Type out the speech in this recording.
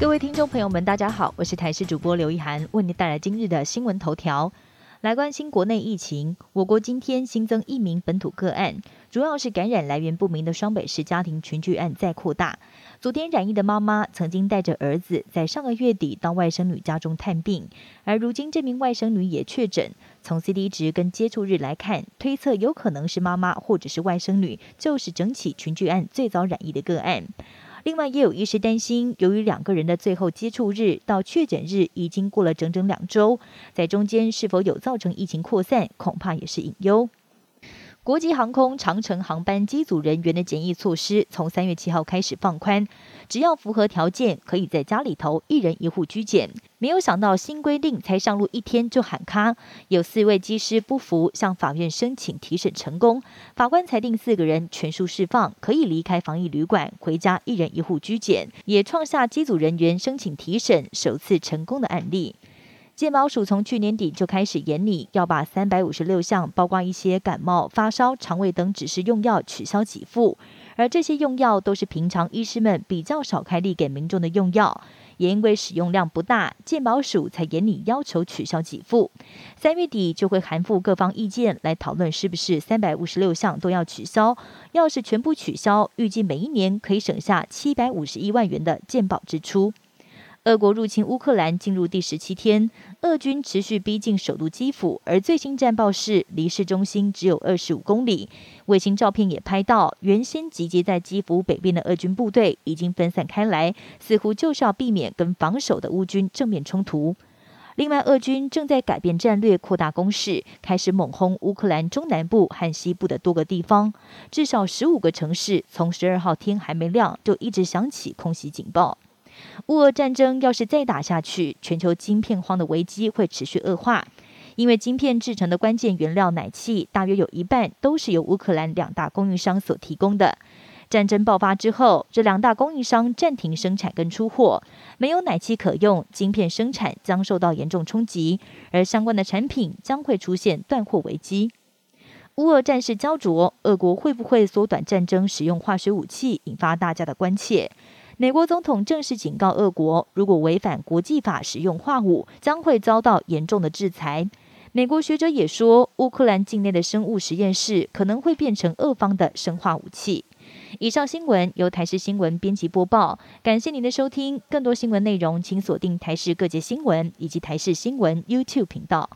各位听众朋友们，大家好，我是台视主播刘一涵，为您带来今日的新闻头条。来关心国内疫情，我国今天新增一名本土个案，主要是感染来源不明的双北市家庭群聚案再扩大。昨天染疫的妈妈曾经带着儿子在上个月底到外甥女家中探病，而如今这名外甥女也确诊。从 C D 值跟接触日来看，推测有可能是妈妈或者是外甥女就是整起群聚案最早染疫的个案。另外，也有医师担心，由于两个人的最后接触日到确诊日已经过了整整两周，在中间是否有造成疫情扩散，恐怕也是隐忧。国际航空长城航班机组人员的检疫措施从三月七号开始放宽，只要符合条件，可以在家里头一人一户居检。没有想到新规定才上路一天就喊卡，有四位机师不服，向法院申请提审成功，法官裁定四个人全数释放，可以离开防疫旅馆回家一人一户居检，也创下机组人员申请提审首次成功的案例。健保署从去年底就开始严拟，要把三百五十六项，包括一些感冒、发烧、肠胃等指示用药取消给付，而这些用药都是平常医师们比较少开立给民众的用药，也因为使用量不大，健保署才严拟要求取消给付。三月底就会函复各方意见，来讨论是不是三百五十六项都要取消。要是全部取消，预计每一年可以省下七百五十一万元的健保支出。俄国入侵乌克兰进入第十七天，俄军持续逼近首都基辅，而最新战报是离市中心只有二十五公里。卫星照片也拍到，原先集结在基辅北边的俄军部队已经分散开来，似乎就是要避免跟防守的乌军正面冲突。另外，俄军正在改变战略，扩大攻势，开始猛轰乌克兰中南部和西部的多个地方，至少十五个城市从十二号天还没亮就一直响起空袭警报。乌俄战争要是再打下去，全球晶片荒的危机会持续恶化。因为晶片制成的关键原料奶气，大约有一半都是由乌克兰两大供应商所提供的。战争爆发之后，这两大供应商暂停生产跟出货，没有奶气可用，晶片生产将受到严重冲击，而相关的产品将会出现断货危机。乌俄战事焦灼，俄国会不会缩短战争，使用化学武器，引发大家的关切。美国总统正式警告俄国，如果违反国际法使用化武，将会遭到严重的制裁。美国学者也说，乌克兰境内的生物实验室可能会变成俄方的生化武器。以上新闻由台视新闻编辑播报，感谢您的收听。更多新闻内容，请锁定台视各界新闻以及台视新闻 YouTube 频道。